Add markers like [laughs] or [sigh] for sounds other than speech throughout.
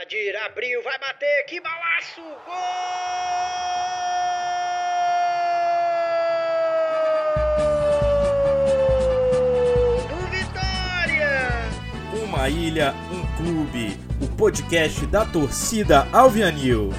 Adir abriu, vai bater, que balaço! Gol! Do Vitória! Uma ilha, um clube. O podcast da torcida Alvianil.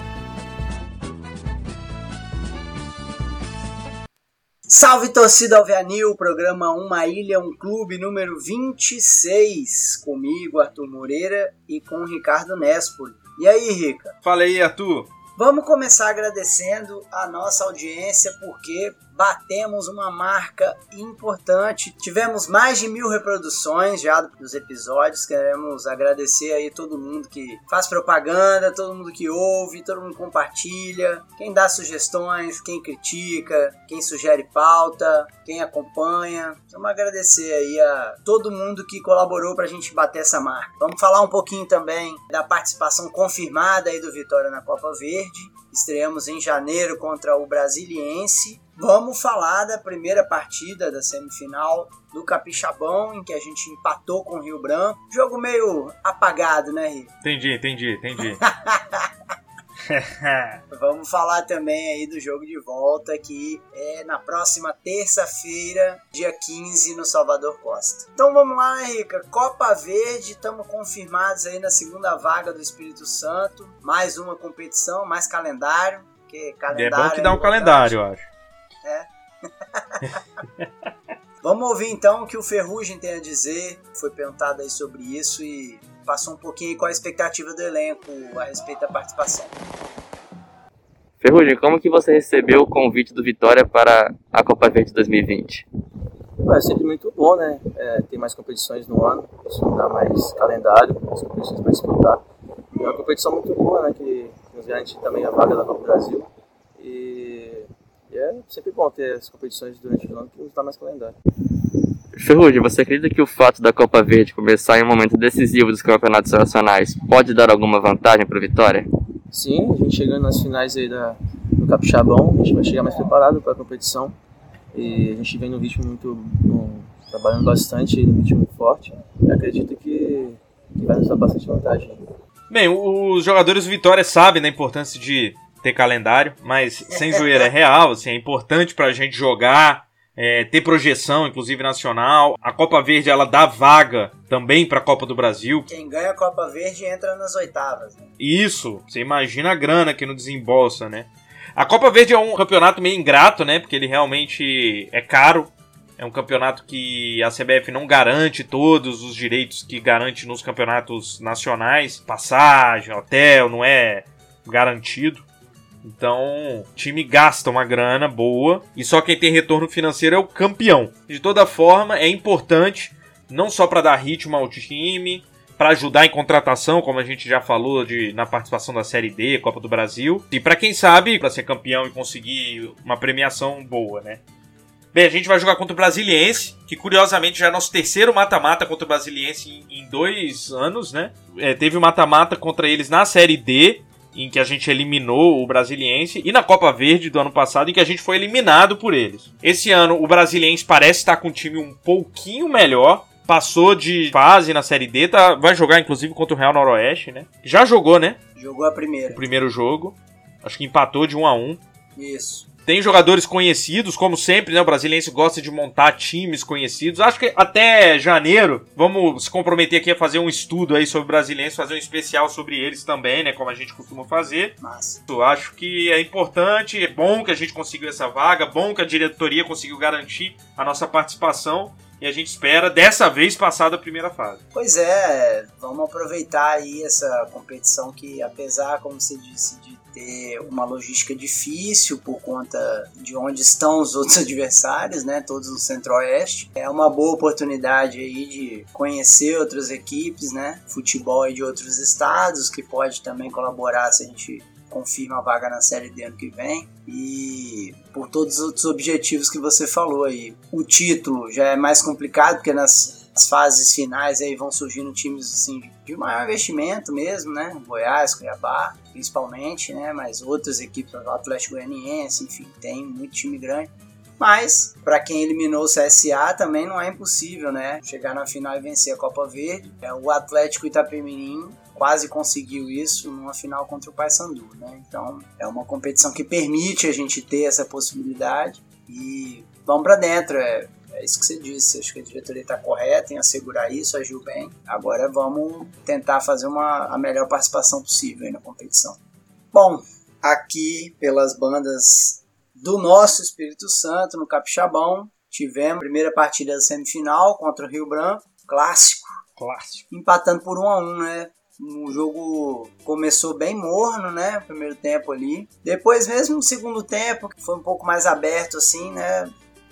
Salve torcida Alvianil, programa Uma Ilha, um Clube número 26, comigo, Arthur Moreira, e com Ricardo Nespoli. E aí, Rica? Fala aí, Arthur. Vamos começar agradecendo a nossa audiência, porque batemos uma marca importante. Tivemos mais de mil reproduções já dos episódios. Queremos agradecer aí todo mundo que faz propaganda, todo mundo que ouve, todo mundo compartilha, quem dá sugestões, quem critica, quem sugere pauta, quem acompanha. Vamos agradecer aí a todo mundo que colaborou para a gente bater essa marca. Vamos falar um pouquinho também da participação confirmada aí do Vitória na Copa Verde. Estreamos em janeiro contra o Brasiliense Vamos falar da primeira partida da semifinal do Capixabão, em que a gente empatou com o Rio Branco. Jogo meio apagado, né, Rio? Entendi, entendi, entendi. [laughs] [laughs] Vamos falar também aí do jogo de volta que é na próxima terça-feira, dia 15, no Salvador Costa. Então vamos lá, Rica? Copa Verde, estamos confirmados aí na segunda vaga do Espírito Santo. Mais uma competição, mais calendário. Que calendário é bom que dá um calendário, eu acho. É. [laughs] Vamos ouvir então o que o Ferrugem tem a dizer. Foi perguntado aí sobre isso e passou um pouquinho qual a expectativa do elenco a respeito da participação. Ferrugem, como que você recebeu o convite do Vitória para a Copa Verde 2020? É sempre muito bom, né? É, tem mais competições no ano, isso dá mais calendário, mais competições para disputar. E é uma competição muito boa, né? Que nos garante também a vaga da Copa do Brasil. E e é sempre bom ter as competições durante o ano que nos dá mais calendário. Ferrugem, você acredita que o fato da Copa Verde começar em um momento decisivo dos campeonatos nacionais pode dar alguma vantagem para o Vitória? Sim, a gente chegando nas finais aí da, do Capixabão, a gente vai chegar mais preparado para a competição e a gente vem no ritmo muito, no, trabalhando bastante, no ritmo forte. Eu acredito que, que vai nos dar bastante vantagem. Bem, os jogadores do Vitória sabem da importância de ter calendário, mas sem zoeira, é real, assim, é importante pra gente jogar, é, ter projeção, inclusive nacional. A Copa Verde ela dá vaga também para a Copa do Brasil. Quem ganha a Copa Verde entra nas oitavas. Né? Isso, você imagina a grana que não desembolsa, né? A Copa Verde é um campeonato meio ingrato, né? Porque ele realmente é caro. É um campeonato que a CBF não garante todos os direitos que garante nos campeonatos nacionais. Passagem, hotel, não é garantido. Então, o time gasta uma grana boa e só quem tem retorno financeiro é o campeão. De toda forma, é importante não só para dar ritmo ao time, para ajudar em contratação, como a gente já falou de, na participação da Série D, Copa do Brasil, e para quem sabe, para ser campeão e conseguir uma premiação boa, né? Bem, a gente vai jogar contra o Brasiliense, que curiosamente já é nosso terceiro mata-mata contra o Brasiliense em, em dois anos, né? É, teve o mata-mata contra eles na Série D, em que a gente eliminou o Brasiliense, e na Copa Verde do ano passado, em que a gente foi eliminado por eles. Esse ano, o Brasiliense parece estar com um time um pouquinho melhor, passou de fase na Série D, tá, vai jogar inclusive contra o Real Noroeste, né? Já jogou, né? Jogou a primeira. O primeiro jogo. Acho que empatou de 1 a 1 Isso. Tem jogadores conhecidos, como sempre, né? O brasileiro gosta de montar times conhecidos. Acho que até janeiro vamos se comprometer aqui a fazer um estudo aí sobre brasileiros, fazer um especial sobre eles também, né? Como a gente costuma fazer. Massa. Eu acho que é importante, é bom que a gente conseguiu essa vaga, bom que a diretoria conseguiu garantir a nossa participação e a gente espera dessa vez passar da primeira fase. Pois é, vamos aproveitar aí essa competição que, apesar, como você disse, de ter uma logística difícil por conta de onde estão os [laughs] outros adversários, né, todos no Centro-Oeste. É uma boa oportunidade aí de conhecer outras equipes, né, futebol de outros estados, que pode também colaborar se a gente confirma a vaga na Série D ano que vem. E por todos os outros objetivos que você falou aí. O título já é mais complicado, porque nas fases finais aí vão surgindo times assim de maior investimento mesmo, né? Goiás, Cuiabá, principalmente, né? Mas outras equipes, o Atlético Goianiense, enfim, tem muito time grande. Mas, para quem eliminou o CSA, também não é impossível, né? Chegar na final e vencer a Copa Verde. É, o Atlético Itapemirim quase conseguiu isso numa final contra o Paysandu, né? Então é uma competição que permite a gente ter essa possibilidade e vamos para dentro. É, é isso que você disse. Acho que a diretoria está correta em assegurar isso, agiu bem. Agora vamos tentar fazer uma, a melhor participação possível na competição. Bom, aqui pelas bandas do nosso Espírito Santo, no Capixabão, tivemos a primeira partida da semifinal contra o Rio Branco, clássico. Clássico. Empatando por 1 a 1 né? O jogo começou bem morno, né? Primeiro tempo ali. Depois, mesmo no segundo tempo, que foi um pouco mais aberto, assim, né?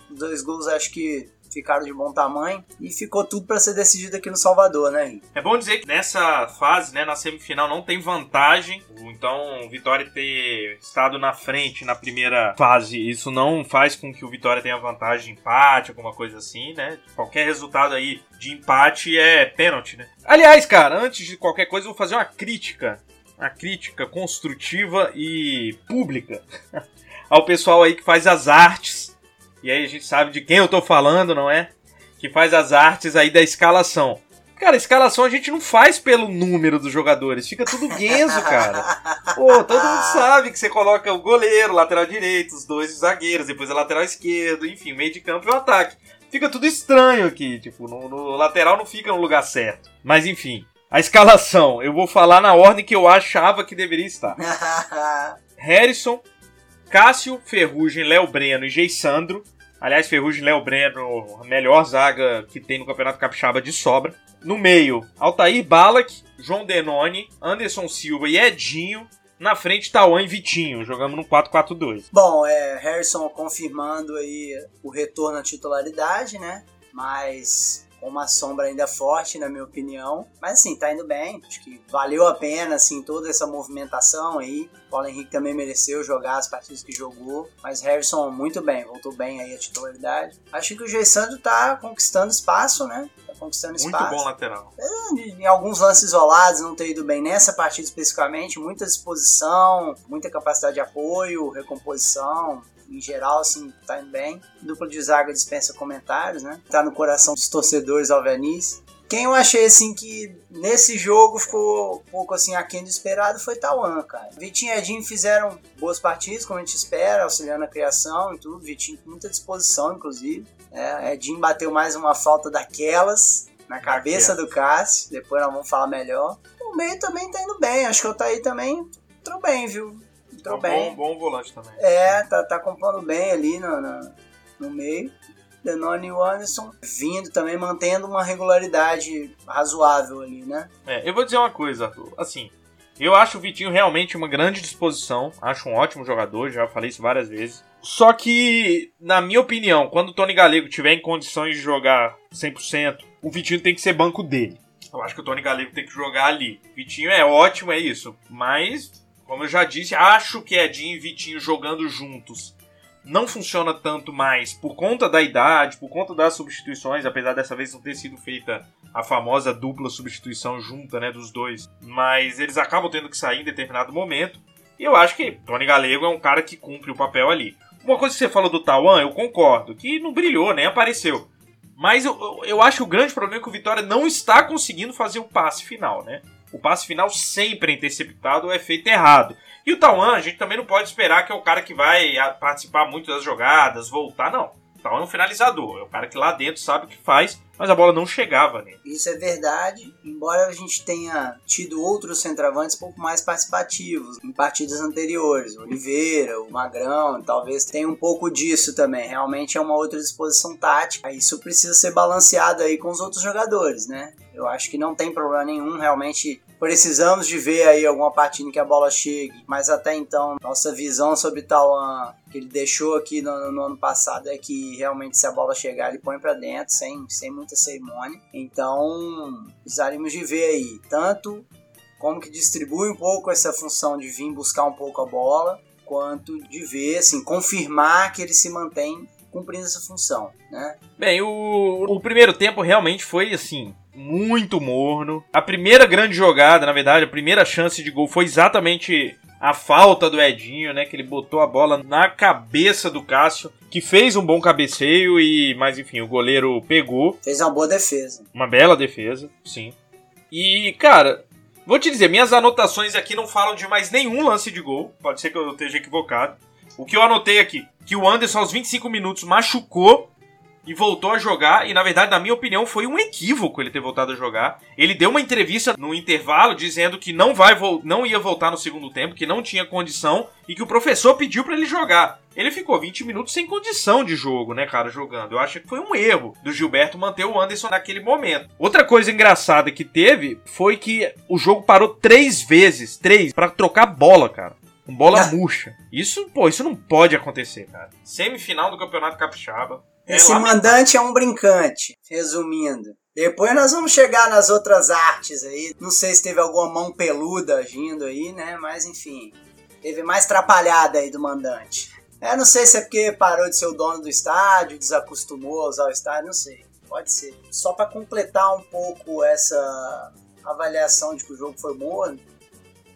Dois gols acho que ficaram de bom tamanho e ficou tudo para ser decidido aqui no Salvador, né? É bom dizer que nessa fase, né, na semifinal, não tem vantagem. Então, Vitória ter estado na frente na primeira fase, isso não faz com que o Vitória tenha vantagem de empate, alguma coisa assim, né? Qualquer resultado aí de empate é pênalti, né? Aliás, cara, antes de qualquer coisa, eu vou fazer uma crítica. Uma crítica construtiva e pública [laughs] ao pessoal aí que faz as artes e aí a gente sabe de quem eu tô falando, não é? Que faz as artes aí da escalação. Cara, escalação a gente não faz pelo número dos jogadores, fica tudo guenzo, cara. Pô, todo mundo sabe que você coloca o goleiro, lateral direito, os dois zagueiros, depois a lateral esquerdo, enfim, meio de campo e o ataque. Fica tudo estranho aqui, tipo, no, no lateral não fica no lugar certo. Mas enfim, a escalação, eu vou falar na ordem que eu achava que deveria estar. [laughs] Harrison, Cássio, Ferrugem, Léo Breno e Geissandro. Aliás, Ferrugem Léo Breno, a melhor zaga que tem no Campeonato Capixaba de sobra. No meio, Altair Balak, João Denoni, Anderson Silva e Edinho. Na frente, Tauan e Vitinho. Jogamos no 4-4-2. Bom, é, Harrison confirmando aí o retorno à titularidade, né? Mas uma sombra ainda forte, na minha opinião. Mas assim, tá indo bem. Acho que valeu a pena, assim, toda essa movimentação aí. Paulo Henrique também mereceu jogar as partidas que jogou. Mas Harrison muito bem, voltou bem aí a titularidade. Acho que o Geissandro tá conquistando espaço, né? Tá conquistando espaço. Muito bom lateral. É, em alguns lances isolados, não ter ido bem nessa partida especificamente. Muita disposição, muita capacidade de apoio, recomposição em geral, assim, tá indo bem. Dupla de zaga dispensa comentários, né? Tá no coração dos torcedores alvenis. Quem eu achei, assim, que nesse jogo ficou um pouco, assim, aquém do esperado foi Tauan, cara. Vitinho e Edinho fizeram boas partidas, como a gente espera, auxiliando a criação e tudo. Vitinho com muita disposição, inclusive. É, Edinho bateu mais uma falta daquelas na cabeça do Cássio. Depois nós vamos falar melhor. O meio também tá indo bem. Acho que o Taí também entrou bem, viu? Entrou É um bem. Bom, bom volante também. É, tá, tá compondo bem ali no, no, no meio. Denoni e o Anderson vindo também, mantendo uma regularidade razoável ali, né? É, eu vou dizer uma coisa, Arthur. Assim, eu acho o Vitinho realmente uma grande disposição. Acho um ótimo jogador, já falei isso várias vezes. Só que, na minha opinião, quando o Tony Galego tiver em condições de jogar 100%, o Vitinho tem que ser banco dele. Eu acho que o Tony Galego tem que jogar ali. Vitinho é ótimo, é isso. Mas, como eu já disse, acho que Edinho e Vitinho jogando juntos não funciona tanto mais por conta da idade, por conta das substituições, apesar dessa vez não ter sido feita a famosa dupla substituição junta, né, dos dois. Mas eles acabam tendo que sair em determinado momento. E eu acho que Tony Galego é um cara que cumpre o papel ali. Uma coisa que você falou do Tawan, eu concordo, que não brilhou, nem apareceu. Mas eu, eu, eu acho que o grande problema é que o Vitória não está conseguindo fazer o passe final, né? O passe final sempre é interceptado ou é feito errado. E o Tawan, a gente também não pode esperar que é o cara que vai ah, participar muito das jogadas, voltar, não. O Tawan é um finalizador, é o cara que lá dentro sabe o que faz, mas a bola não chegava nele. Isso é verdade, embora a gente tenha tido outros centroavantes um pouco mais participativos em partidas anteriores. O Oliveira, o Magrão, talvez tenha um pouco disso também. Realmente é uma outra disposição tática. Isso precisa ser balanceado aí com os outros jogadores, né? Eu acho que não tem problema nenhum, realmente precisamos de ver aí alguma partida em que a bola chegue, mas até então nossa visão sobre Tauan que ele deixou aqui no, no, ano passado é que realmente se a bola chegar ele põe para dentro sem, sem muita cerimônia. Então precisaríamos de ver aí tanto como que distribui um pouco essa função de vir buscar um pouco a bola, quanto de ver, assim, confirmar que ele se mantém cumprindo essa função, né? Bem, o, o primeiro tempo realmente foi assim, muito morno. A primeira grande jogada, na verdade, a primeira chance de gol foi exatamente a falta do Edinho, né? Que ele botou a bola na cabeça do Cássio, que fez um bom cabeceio e, mas enfim, o goleiro pegou. Fez uma boa defesa. Uma bela defesa, sim. E, cara, Vou te dizer, minhas anotações aqui não falam de mais nenhum lance de gol. Pode ser que eu esteja equivocado. O que eu anotei aqui, que o Anderson aos 25 minutos machucou e voltou a jogar. E na verdade, na minha opinião, foi um equívoco ele ter voltado a jogar. Ele deu uma entrevista no intervalo dizendo que não vai não ia voltar no segundo tempo, que não tinha condição e que o professor pediu para ele jogar. Ele ficou 20 minutos sem condição de jogo, né, cara, jogando. Eu acho que foi um erro do Gilberto manter o Anderson naquele momento. Outra coisa engraçada que teve foi que o jogo parou três vezes, três, para trocar bola, cara com bola murcha. Isso, pô, isso não pode acontecer, cara. Semifinal do Campeonato Capixaba. É Esse é mandante é um brincante, resumindo. Depois nós vamos chegar nas outras artes aí. Não sei se teve alguma mão peluda agindo aí, né? Mas enfim, teve mais trapalhada aí do mandante. É, não sei se é porque parou de ser o dono do estádio, desacostumou a usar o estádio, não sei. Pode ser. Só para completar um pouco essa avaliação de que o jogo foi morno,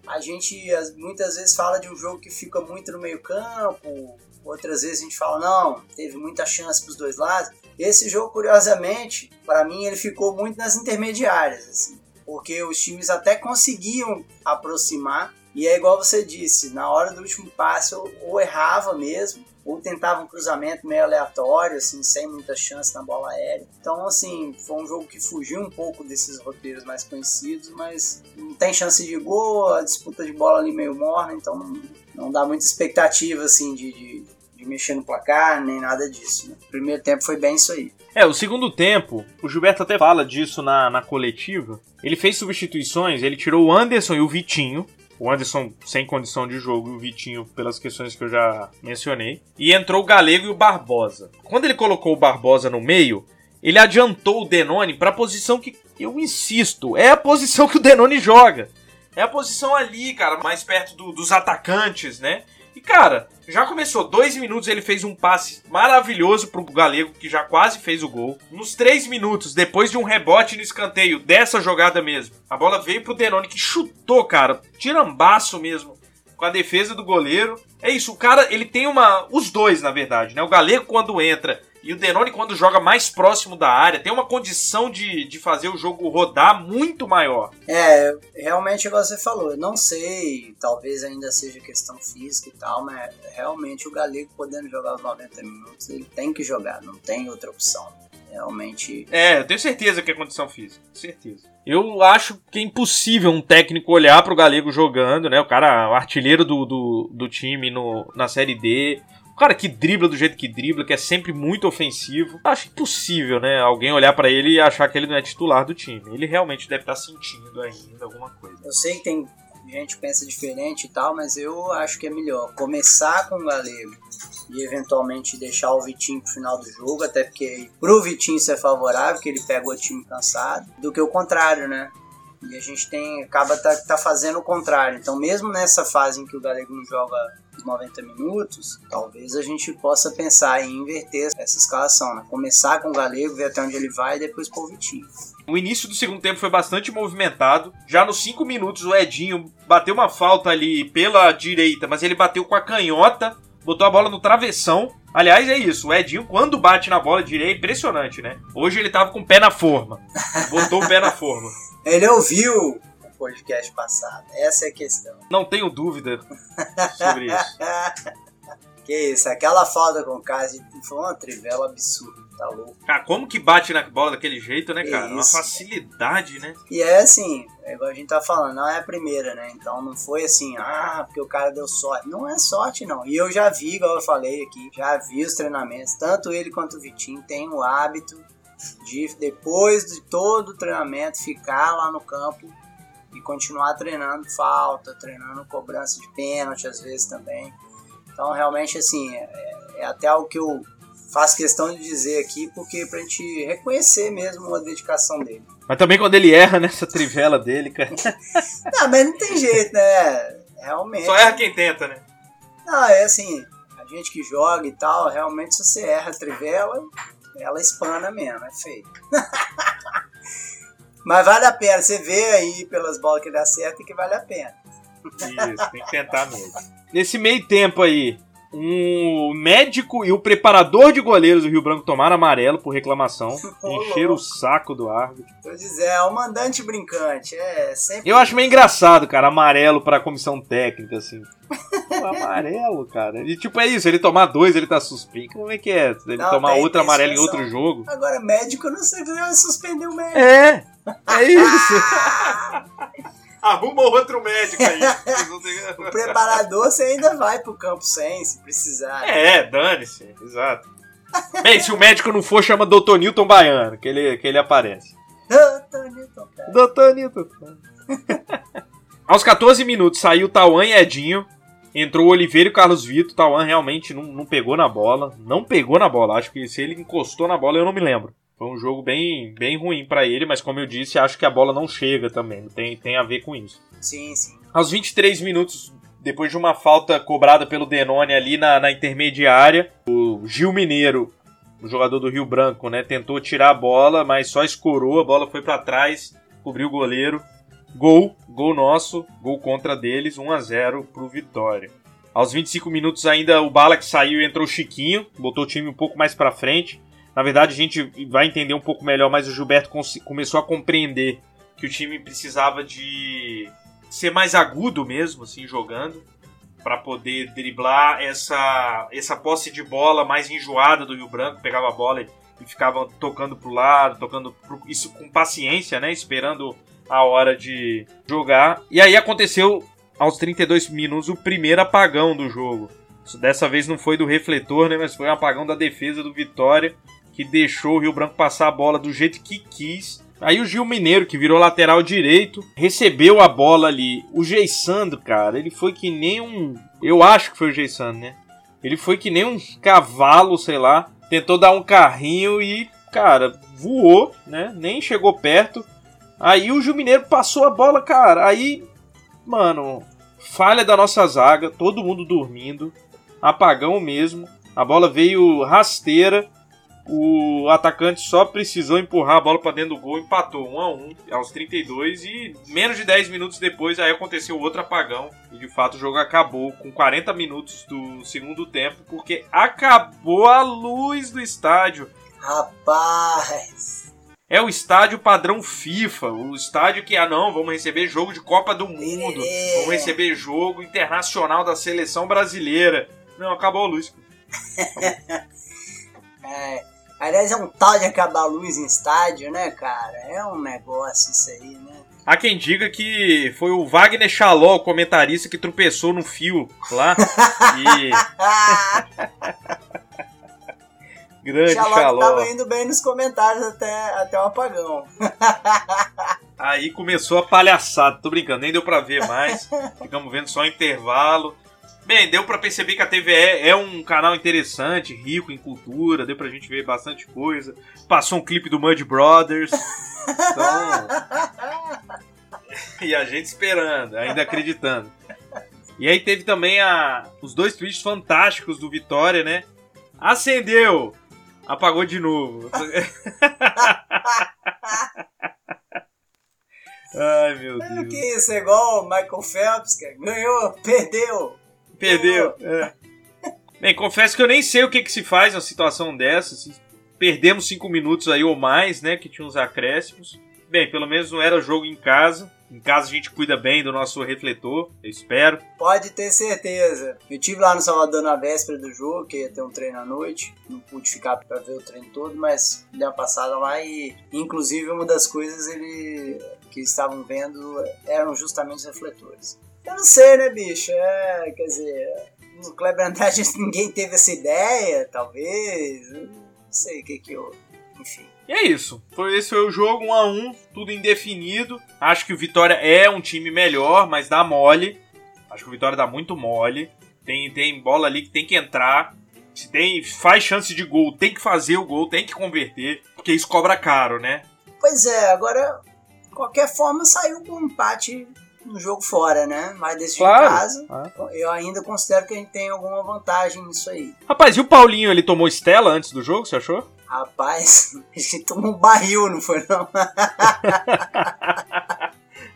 a gente muitas vezes fala de um jogo que fica muito no meio campo, outras vezes a gente fala, não, teve muita chance para os dois lados. Esse jogo, curiosamente, para mim ele ficou muito nas intermediárias, assim, porque os times até conseguiam aproximar, e é igual você disse, na hora do último passe ou, ou errava mesmo, ou tentava um cruzamento meio aleatório, assim, sem muita chance na bola aérea. Então, assim, foi um jogo que fugiu um pouco desses roteiros mais conhecidos, mas não tem chance de gol, a disputa de bola ali meio morna, então não, não dá muita expectativa, assim, de, de, de, mexer no placar, nem nada disso. Né? O primeiro tempo foi bem isso aí. É, o segundo tempo, o Gilberto até fala disso na, na coletiva. Ele fez substituições, ele tirou o Anderson e o Vitinho, o Anderson sem condição de jogo e o Vitinho pelas questões que eu já mencionei. E entrou o Galego e o Barbosa. Quando ele colocou o Barbosa no meio, ele adiantou o Denone para a posição que eu insisto, é a posição que o Denone joga. É a posição ali, cara, mais perto do, dos atacantes, né? E cara, já começou, dois minutos ele fez um passe maravilhoso pro Galego, que já quase fez o gol. Nos três minutos, depois de um rebote no escanteio dessa jogada mesmo, a bola veio pro Denone, que chutou, cara, tirambaço mesmo, com a defesa do goleiro. É isso, o cara, ele tem uma. Os dois, na verdade, né? O Galego, quando entra e o Denoni, quando joga mais próximo da área, tem uma condição de, de fazer o jogo rodar muito maior. É, realmente, igual você falou, eu não sei, talvez ainda seja questão física e tal, mas realmente o Galego podendo jogar os 90 minutos, ele tem que jogar, não tem outra opção. Realmente. É, eu tenho certeza que é condição física, certeza. Eu acho que é impossível um técnico olhar para o Galego jogando, né? O cara, o artilheiro do, do, do time no, na Série D, cara que dribla do jeito que dribla, que é sempre muito ofensivo. Acho impossível, né? Alguém olhar para ele e achar que ele não é titular do time. Ele realmente deve estar tá sentindo ainda alguma coisa. Eu sei que tem gente que pensa diferente e tal, mas eu acho que é melhor começar com o Galego e eventualmente deixar o Vitinho pro final do jogo, até porque pro Vitinho ser favorável, que ele pega o time cansado, do que o contrário, né? E a gente tem acaba tá, tá fazendo o contrário. Então, mesmo nessa fase em que o Galego não joga 90 minutos, talvez a gente possa pensar em inverter essa escalação, né? Começar com o Galego, ver até onde ele vai e depois pôr o Vitinho. O início do segundo tempo foi bastante movimentado. Já nos 5 minutos o Edinho bateu uma falta ali pela direita, mas ele bateu com a canhota, botou a bola no travessão. Aliás, é isso. O Edinho, quando bate na bola direita, é impressionante, né? Hoje ele tava com o pé na forma. Botou o pé na forma. Ele ouviu podcast passado. Essa é a questão. Não tenho dúvida sobre isso. [laughs] que isso, aquela falta com o Casi foi uma trivela absurda, tá louco. Cara, como que bate na bola daquele jeito, né, cara? Uma facilidade, né? E é assim, é igual a gente tá falando, não é a primeira, né? Então não foi assim, ah, porque o cara deu sorte. Não é sorte, não. E eu já vi, igual eu falei aqui, já vi os treinamentos, tanto ele quanto o Vitinho tem o hábito de, depois de todo o treinamento, ficar lá no campo e continuar treinando falta, treinando cobrança de pênalti às vezes também. Então realmente assim é, é até algo que eu faço questão de dizer aqui porque pra gente reconhecer mesmo a dedicação dele. Mas também quando ele erra nessa trivela dele, cara. [laughs] não, mas não tem jeito, né? Realmente. Só erra quem tenta, né? Não, é assim, a gente que joga e tal, realmente se você erra a trivela, ela espana mesmo, é feio. [laughs] Mas vale a pena, você vê aí pelas bolas que dá certo e que vale a pena. Isso, tem que tentar mesmo. Nesse meio tempo aí, um médico e o preparador de goleiros do Rio Branco tomaram amarelo por reclamação. [laughs] encheram o saco do árbitro. Tô dizendo, é o mandante brincante. É sempre. Eu acho meio engraçado, cara, amarelo pra comissão técnica, assim. [laughs] Pô, amarelo, cara. E tipo, é isso, ele tomar dois, ele tá suspenso. Como é que é? Ele Não, tomar tem- outro amarelo em outro jogo? Agora, médico, eu não sei se vai suspender o médico. É, é isso. [laughs] Arruma outro médico aí. [laughs] O preparador você ainda vai pro campo sem, se precisar. É, dane-se, exato. Bem, se o médico não for, chama Dr. Newton Baiano, que ele, que ele aparece. Tá, Newton, cara. Dr. Newton. [laughs] Aos 14 minutos saiu Tauan e Edinho. Entrou o Oliveira e o Carlos Vitor. Tauan realmente não, não pegou na bola. Não pegou na bola. Acho que se ele encostou na bola, eu não me lembro. Foi um jogo bem, bem ruim pra ele, mas como eu disse, acho que a bola não chega também. Tem, tem a ver com isso. Sim, sim. Aos 23 minutos, depois de uma falta cobrada pelo Denone ali na, na intermediária, o Gil Mineiro, o jogador do Rio Branco, né, tentou tirar a bola, mas só escorou, a bola foi pra trás, cobriu o goleiro. Gol, gol nosso, gol contra deles, 1 a 0 pro Vitória. Aos 25 minutos ainda o Balak saiu e entrou o Chiquinho, botou o time um pouco mais pra frente. Na verdade, a gente vai entender um pouco melhor, mas o Gilberto começou a compreender que o time precisava de ser mais agudo mesmo, assim, jogando, para poder driblar essa, essa posse de bola mais enjoada do Rio Branco, pegava a bola e, e ficava tocando pro lado, tocando pro- isso com paciência, né, esperando a hora de jogar. E aí aconteceu aos 32 minutos o primeiro apagão do jogo. Dessa vez não foi do refletor, né, mas foi um apagão da defesa do Vitória, que deixou o Rio Branco passar a bola do jeito que quis. Aí o Gil Mineiro, que virou lateral direito, recebeu a bola ali. O Geissandro, cara, ele foi que nem um. Eu acho que foi o Geissandro, né? Ele foi que nem um cavalo, sei lá. Tentou dar um carrinho e, cara, voou, né? Nem chegou perto. Aí o Gil Mineiro passou a bola, cara. Aí, mano, falha da nossa zaga, todo mundo dormindo. Apagão mesmo. A bola veio rasteira. O atacante só precisou empurrar a bola para dentro do gol, empatou 1 a 1 aos 32 e menos de 10 minutos depois aí aconteceu outro apagão e de fato o jogo acabou com 40 minutos do segundo tempo porque acabou a luz do estádio. Rapaz. É o estádio padrão FIFA, o estádio que ah não, vamos receber jogo de Copa do Mundo, É. vamos receber jogo internacional da seleção brasileira. Não, acabou a luz. [laughs] É, aliás, é um tal de acabar a luz em estádio, né, cara? É um negócio isso aí, né? Há quem diga que foi o Wagner Chaló, o comentarista, que tropeçou no fio lá. [laughs] E. [laughs] Grande Chaló. tava indo bem nos comentários até, até o apagão. [laughs] Aí começou a palhaçada. Tô brincando, nem deu pra ver mais. [laughs] Ficamos vendo só intervalo. Bem, deu pra perceber que a TVE é um canal interessante, rico em cultura, deu pra gente ver bastante coisa. Passou um clipe do Mud Brothers. Então. [laughs] e a gente esperando, ainda acreditando. E aí teve também a, os dois tweets fantásticos do Vitória, né? Acendeu! Apagou de novo. [laughs] Ai, meu Deus. que isso? É igual o Michael Phelps, cara. Ganhou, perdeu. Perdeu. é. Bem, confesso que eu nem sei o que, que se faz numa situação dessa. assim. Perdemos cinco minutos aí ou mais, né? Que tinha uns acréscimos. Bem, pelo menos não era jogo em casa. Em casa a gente cuida bem do nosso refletor, eu espero. Pode ter certeza. Eu tive lá no Salvador na véspera do jogo, que ia ter um treino à noite. Não pude ficar pra ver o treino todo, mas dei uma passada lá e, inclusive, uma das coisas ele, que estavam vendo eram justamente os refletores. Eu não sei, né, bicho? É, quer dizer, no Kleber Andrade [laughs] ninguém teve essa ideia, talvez. Não sei o que que eu. Enfim. E é isso. Foi, esse foi o jogo, 1 a 1 tudo indefinido. Acho que o Vitória é um time melhor, mas dá mole. Acho que o Vitória dá muito mole. Tem, tem bola ali que tem que entrar. Se tem, faz chance de gol, tem que fazer o gol, tem que converter. Porque isso cobra caro, né? Pois é, agora, qualquer forma, saiu com um empate no jogo fora, né? Mas desse Claro. de casa, Ah. eu ainda considero que a gente tem alguma vantagem nisso aí. Rapaz, e o Paulinho, ele tomou Estela antes do jogo, você achou? Rapaz, [laughs] a gente tomou um barril, não foi não? [laughs]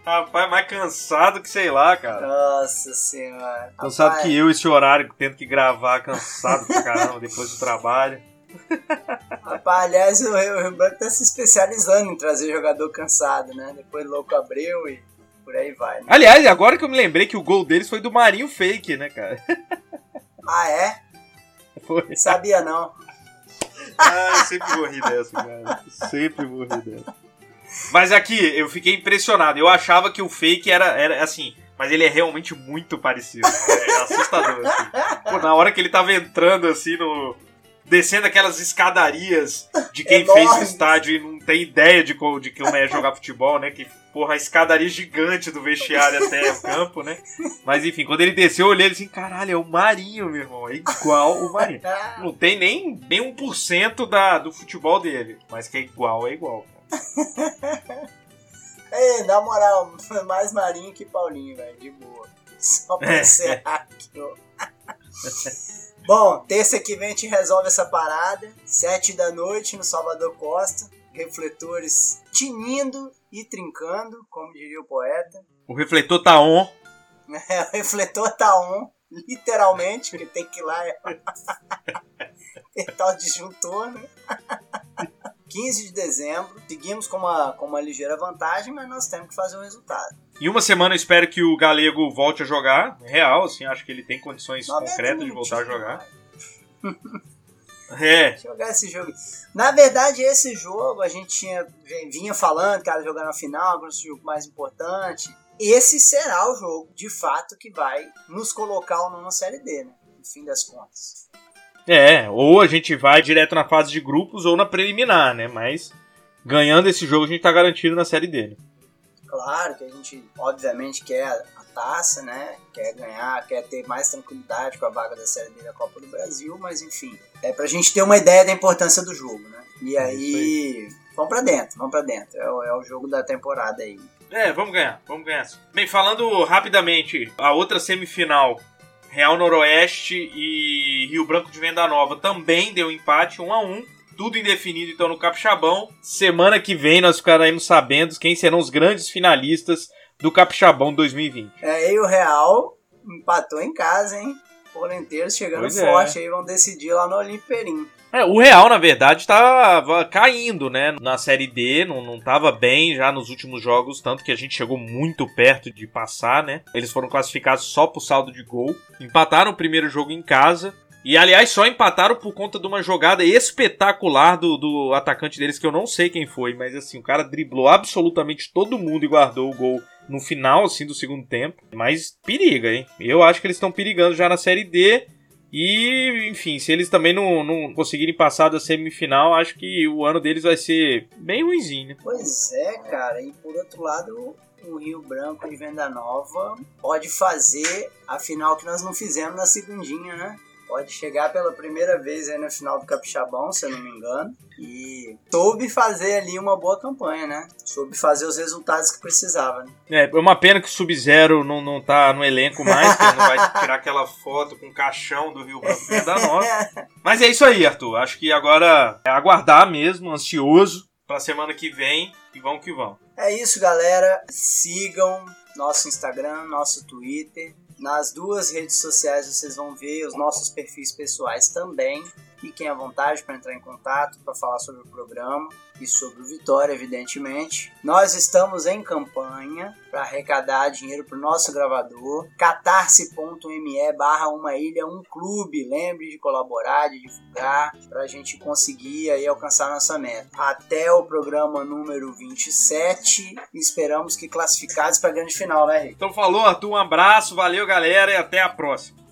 Rapaz, mais cansado que sei lá, cara. Nossa senhora. Cansado Rapaz, que eu, esse horário, tendo que gravar, cansado pra caramba depois do trabalho. [laughs] Rapaz, aliás, o Rio o Rio Branco tá se especializando em trazer jogador cansado, né? Depois Louco Abreu e por aí vai. Né? Aliás, agora que eu me lembrei que o gol deles foi do Marinho Fake, né, cara? Ah, é? Foi. Sabia não. Ah, eu sempre vou rir dessa, cara. Sempre vou rir dessa. Mas aqui, eu fiquei impressionado. Eu achava que o fake era, era assim. Mas ele é realmente muito parecido. É assustador, assim. Pô, na hora que ele tava entrando, assim, no. Descendo aquelas escadarias de quem Enorme. [laughs] fez o estádio e não tem ideia de, co- de como é [laughs] jogar futebol, né? Que, porra, a escadaria gigante do vestiário até o campo, né? Mas enfim, quando ele desceu, eu olhei assim, caralho, é o Marinho, meu irmão. É igual o Marinho. [laughs] Não tem nem, nem 1% da, do futebol dele. Mas que é igual, é igual. Ei, na moral, mais Marinho que Paulinho, velho, de boa. Só pra É. encerrar aqui, ó. Bom, terça que vem a gente resolve essa parada. Sete da noite no Salvador Costa. Refletores tinindo e trincando, como diria o poeta. O refletor tá on. É, [laughs] o refletor tá on, literalmente, porque tem que ir lá e apertar o disjuntor, né? [laughs] 15 de dezembro, seguimos com uma, com uma ligeira vantagem, mas nós temos que fazer um resultado. Em uma semana eu espero que o Galego volte a jogar. Real, assim, acho que ele tem condições 90 concretas de voltar a jogar. [laughs] É, jogar esse jogo. Na verdade, esse jogo a gente tinha, vinha falando era jogar na final, era o jogo mais importante. Esse será o jogo, de fato, que vai nos colocar ou não na Série D, né? No fim das contas. é, ou a gente vai direto na fase de grupos ou na preliminar, né? Mas ganhando esse jogo a gente tá garantido na série dele. Claro que a gente, obviamente, quer a taça, né? Quer ganhar, quer ter mais tranquilidade com a vaga da Série B da Copa do Brasil, mas enfim, é pra gente ter uma ideia da importância do jogo, né? E É aí, vamos pra dentro, vamos pra dentro. É o, é o jogo da temporada aí. É, vamos ganhar, vamos ganhar. Bem, falando rapidamente, a outra semifinal, Real Noroeste e Rio Branco de Venda Nova, também deu empate 1 a 1 tudo indefinido então no Capixabão. Semana que vem nós ficaremos sabendo quem serão os grandes finalistas do Capixabão 2020. É, e o Real empatou em casa, hein? Polenteiros chegando Pois é. forte aí, vão decidir lá no Olimpo Perim. É, o Real, na verdade, estava caindo, né? Na Série D, não, não tava bem já nos últimos jogos, tanto que a gente chegou muito perto de passar, né? Eles foram classificados só pro saldo de gol. Empataram o primeiro jogo em casa. E, aliás, só empataram por conta de uma jogada espetacular do, do atacante deles, que eu não sei quem foi, mas assim, o cara driblou absolutamente todo mundo e guardou o gol no final, assim, do segundo tempo. Mas periga, hein? Eu acho que eles estão perigando já na Série D. E, enfim, se eles também não, não conseguirem passar da semifinal, acho que o ano deles vai ser bem ruimzinho, né? Pois é, cara. E por outro lado, o Rio Branco de Venda Nova pode fazer a final que nós não fizemos na segundinha, né? Pode chegar pela primeira vez aí na final do Capixabão, se eu não me engano. E soube fazer ali uma boa campanha, né? Soube fazer os resultados que precisava, né? É, é uma pena que o Sub-Zero não, não tá no elenco mais, que não vai [laughs] tirar aquela foto com o caixão do Rio Branco da Nova. Mas é isso aí, Arthur. Acho que agora é aguardar mesmo, ansioso, pra semana que vem e vamos que vamos. É isso, galera. Sigam nosso Instagram, nosso Twitter. Nas duas redes sociais vocês vão ver os nossos perfis pessoais também. Fiquem à vontade para entrar em contato, para falar sobre o programa e sobre o Vitória, evidentemente. Nós estamos em campanha para arrecadar dinheiro para o nosso gravador. catarse.me barra uma ilha, um clube. Lembre de colaborar, de divulgar, para a gente conseguir aí alcançar nossa meta. Até o programa número 27. Esperamos que classificados para a grande final, né, Rick? Então falou, Arthur, um abraço, valeu galera e até a próxima.